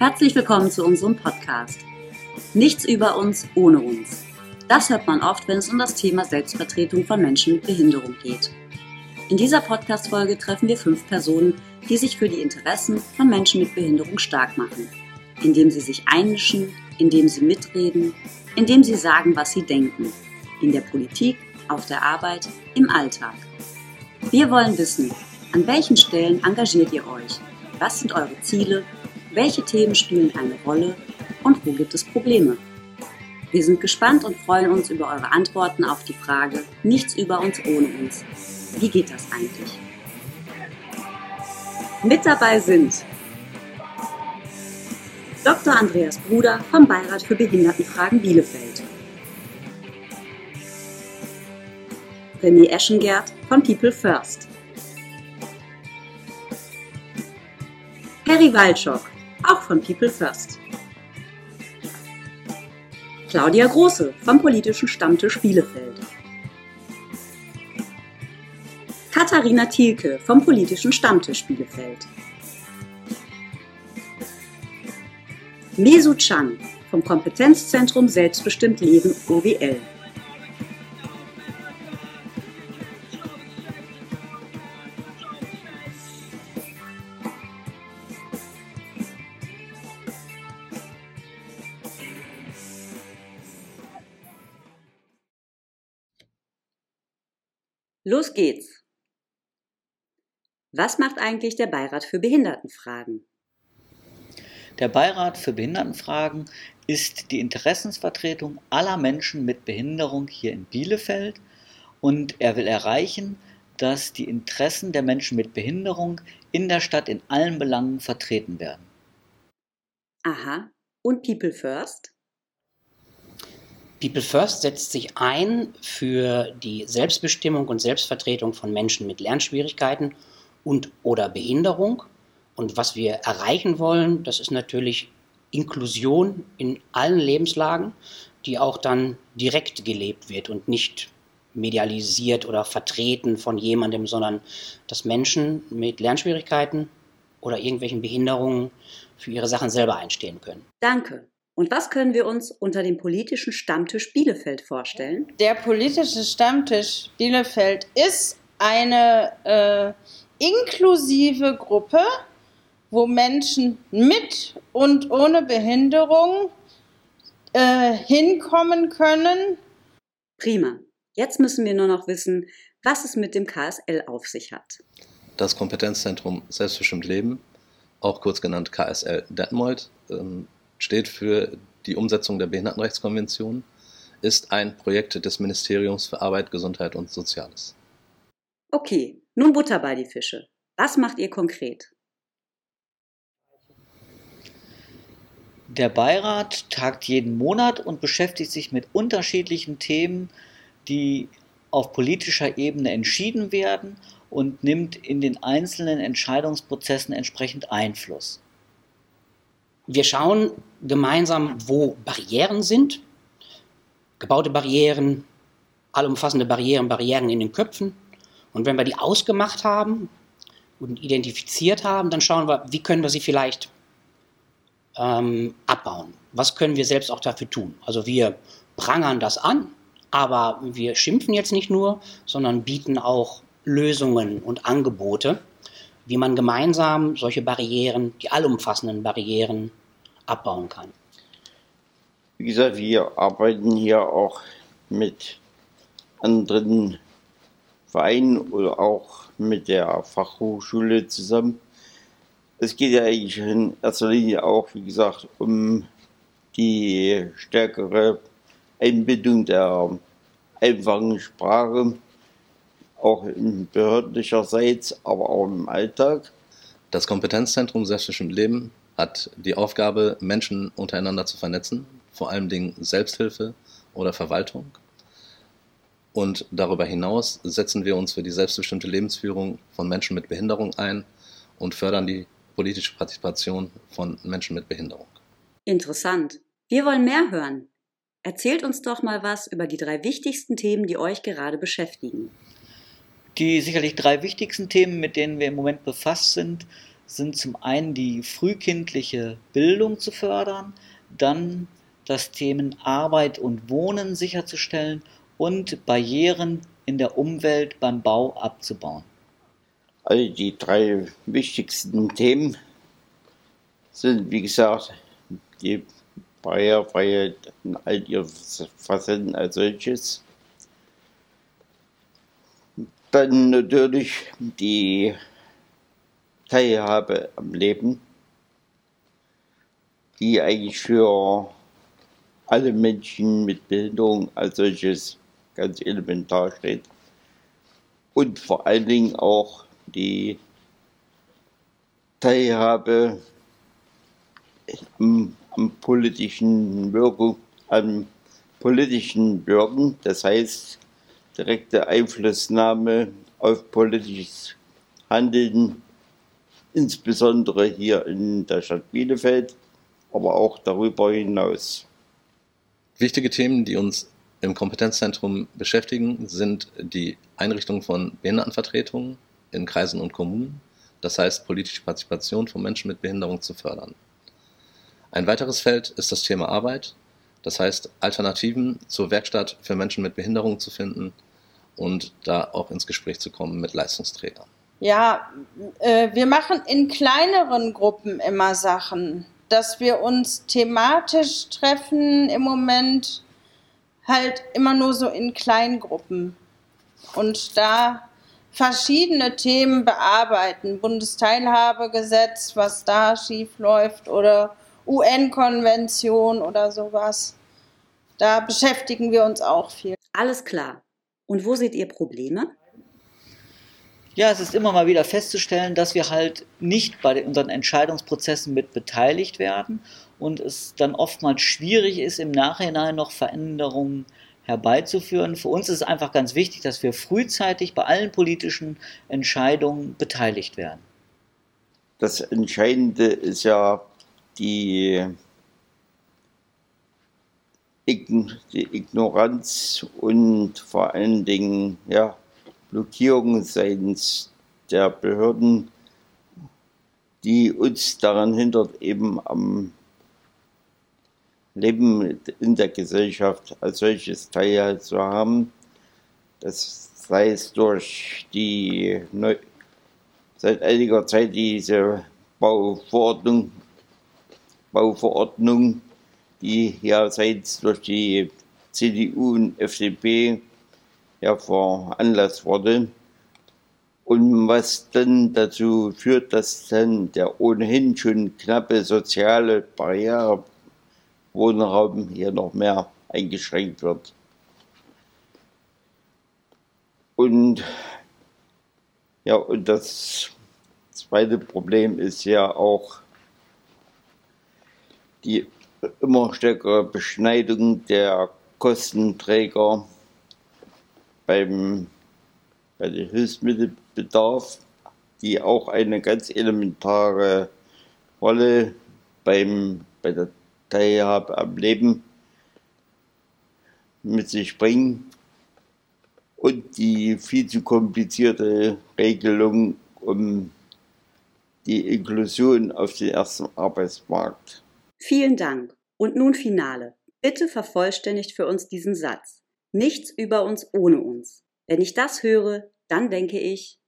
Herzlich willkommen zu unserem Podcast. Nichts über uns ohne uns. Das hört man oft, wenn es um das Thema Selbstvertretung von Menschen mit Behinderung geht. In dieser Podcast-Folge treffen wir fünf Personen, die sich für die Interessen von Menschen mit Behinderung stark machen, indem sie sich einmischen, indem sie mitreden, indem sie sagen, was sie denken, in der Politik, auf der Arbeit, im Alltag. Wir wollen wissen, an welchen Stellen engagiert ihr euch? Was sind eure Ziele? Welche Themen spielen eine Rolle? Und wo gibt es Probleme? Wir sind gespannt und freuen uns über eure Antworten auf die Frage Nichts über uns ohne uns. Wie geht das eigentlich? Mit dabei sind Dr. Andreas Bruder vom Beirat für Behindertenfragen Bielefeld. René Eschengert von People First. Perry Waldschock, auch von People First. Claudia Große vom politischen Stammtisch Bielefeld. Katharina Thielke vom politischen Stammtisch Bielefeld. Mesu Chang vom Kompetenzzentrum Selbstbestimmt Leben OWL. Los geht's! Was macht eigentlich der Beirat für Behindertenfragen? Der Beirat für Behindertenfragen ist die Interessensvertretung aller Menschen mit Behinderung hier in Bielefeld und er will erreichen, dass die Interessen der Menschen mit Behinderung in der Stadt in allen Belangen vertreten werden. Aha. Und People First? People First setzt sich ein für die Selbstbestimmung und Selbstvertretung von Menschen mit Lernschwierigkeiten und oder Behinderung. Und was wir erreichen wollen, das ist natürlich Inklusion in allen Lebenslagen, die auch dann direkt gelebt wird und nicht medialisiert oder vertreten von jemandem, sondern dass Menschen mit Lernschwierigkeiten oder irgendwelchen Behinderungen für ihre Sachen selber einstehen können. Danke. Und was können wir uns unter dem politischen Stammtisch Bielefeld vorstellen? Der politische Stammtisch Bielefeld ist eine äh, inklusive Gruppe, wo Menschen mit und ohne Behinderung äh, hinkommen können. Prima. Jetzt müssen wir nur noch wissen, was es mit dem KSL auf sich hat. Das Kompetenzzentrum Selbstbestimmt Leben, auch kurz genannt KSL Detmold, ähm, steht für die Umsetzung der Behindertenrechtskonvention, ist ein Projekt des Ministeriums für Arbeit, Gesundheit und Soziales. Okay, nun Butter bei die Fische. Was macht ihr konkret? Der Beirat tagt jeden Monat und beschäftigt sich mit unterschiedlichen Themen, die auf politischer Ebene entschieden werden und nimmt in den einzelnen Entscheidungsprozessen entsprechend Einfluss. Wir schauen gemeinsam, wo Barrieren sind, gebaute Barrieren, allumfassende Barrieren, Barrieren in den Köpfen. Und wenn wir die ausgemacht haben und identifiziert haben, dann schauen wir, wie können wir sie vielleicht ähm, abbauen. Was können wir selbst auch dafür tun? Also wir prangern das an, aber wir schimpfen jetzt nicht nur, sondern bieten auch Lösungen und Angebote wie man gemeinsam solche Barrieren, die allumfassenden Barrieren, abbauen kann. Wie gesagt, wir arbeiten hier auch mit anderen Vereinen oder auch mit der Fachhochschule zusammen. Es geht ja eigentlich in erster Linie auch, wie gesagt, um die stärkere Einbindung der einfachen Sprache auch in behördlicherseits, aber auch im Alltag. Das Kompetenzzentrum Selbstbestimmt Leben hat die Aufgabe, Menschen untereinander zu vernetzen, vor allem Dingen Selbsthilfe oder Verwaltung. Und darüber hinaus setzen wir uns für die selbstbestimmte Lebensführung von Menschen mit Behinderung ein und fördern die politische Partizipation von Menschen mit Behinderung. Interessant. Wir wollen mehr hören. Erzählt uns doch mal was über die drei wichtigsten Themen, die euch gerade beschäftigen. Die sicherlich drei wichtigsten Themen, mit denen wir im Moment befasst sind, sind zum einen die frühkindliche Bildung zu fördern, dann das Themen Arbeit und Wohnen sicherzustellen und Barrieren in der Umwelt beim Bau abzubauen. Also die drei wichtigsten Themen sind, wie gesagt, die Barrierefreiheit in all ihren Facetten als solches. Dann natürlich die Teilhabe am Leben, die eigentlich für alle Menschen mit Behinderung als solches ganz elementar steht. Und vor allen Dingen auch die Teilhabe am, am politischen Wirkung, am politischen Wirken, das heißt direkte Einflussnahme auf politisches Handeln, insbesondere hier in der Stadt Bielefeld, aber auch darüber hinaus. Wichtige Themen, die uns im Kompetenzzentrum beschäftigen, sind die Einrichtung von Behindertenvertretungen in Kreisen und Kommunen, das heißt politische Partizipation von Menschen mit Behinderung zu fördern. Ein weiteres Feld ist das Thema Arbeit, das heißt Alternativen zur Werkstatt für Menschen mit Behinderung zu finden und da auch ins Gespräch zu kommen mit Leistungsträgern. Ja, äh, wir machen in kleineren Gruppen immer Sachen, dass wir uns thematisch treffen im Moment halt immer nur so in Kleingruppen und da verschiedene Themen bearbeiten. Bundesteilhabegesetz, was da schief läuft oder UN-Konvention oder sowas. Da beschäftigen wir uns auch viel. Alles klar. Und wo seht ihr Probleme? Ja, es ist immer mal wieder festzustellen, dass wir halt nicht bei unseren Entscheidungsprozessen mit beteiligt werden und es dann oftmals schwierig ist, im Nachhinein noch Veränderungen herbeizuführen. Für uns ist es einfach ganz wichtig, dass wir frühzeitig bei allen politischen Entscheidungen beteiligt werden. Das Entscheidende ist ja die, die Ignoranz und vor allen Dingen ja, Blockierung seitens der Behörden, die uns daran hindert, eben am Leben in der Gesellschaft als solches teilzuhaben. Das sei es durch die Neu seit einiger Zeit diese Bauverordnung, Bauverordnung, die ja seit durch die CDU und FDP ja veranlasst wurde. Und was dann dazu führt, dass dann der ohnehin schon knappe soziale Barriere Wohnraum hier noch mehr eingeschränkt wird. Und ja, und das zweite Problem ist ja auch die immer stärkere Beschneidung der Kostenträger beim, bei dem Hilfsmittelbedarf, die auch eine ganz elementare Rolle beim, bei der Teilhabe am Leben mit sich bringen und die viel zu komplizierte Regelung um die Inklusion auf den ersten Arbeitsmarkt. Vielen Dank. Und nun Finale. Bitte vervollständigt für uns diesen Satz. Nichts über uns ohne uns. Wenn ich das höre, dann denke ich,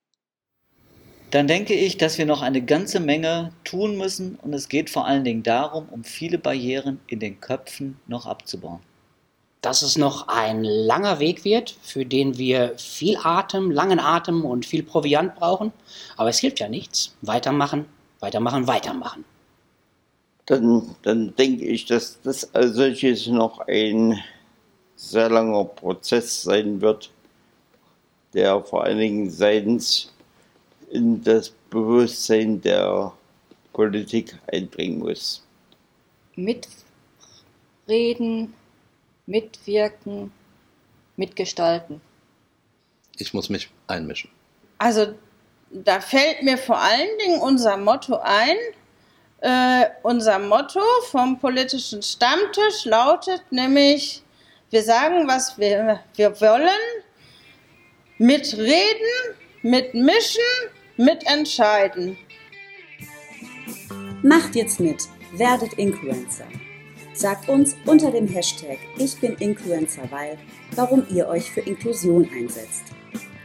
dann denke ich, dass wir noch eine ganze Menge tun müssen und es geht vor allen Dingen darum, um viele Barrieren in den Köpfen noch abzubauen. Dass es noch ein langer Weg wird, für den wir viel Atem, langen Atem und viel Proviant brauchen, aber es hilft ja nichts. Weitermachen, weitermachen, weitermachen. Dann, dann denke ich, dass das als solches noch ein sehr langer Prozess sein wird, der vor allen Dingen seitens in das Bewusstsein der Politik einbringen muss. Mitreden, mitwirken, mitgestalten. Ich muss mich einmischen. Also da fällt mir vor allen Dingen unser Motto ein. Äh, unser Motto vom politischen Stammtisch lautet nämlich, wir sagen, was wir, wir wollen, mitreden, mitmischen, mitentscheiden. Macht jetzt mit, werdet Influencer. Sagt uns unter dem Hashtag Ich bin Influencer, weil, warum ihr euch für Inklusion einsetzt.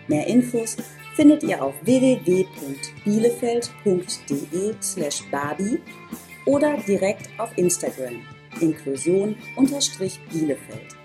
Mehr Infos findet ihr auf www.bielefeld.de slash barbie oder direkt auf Instagram inklusion-bielefeld.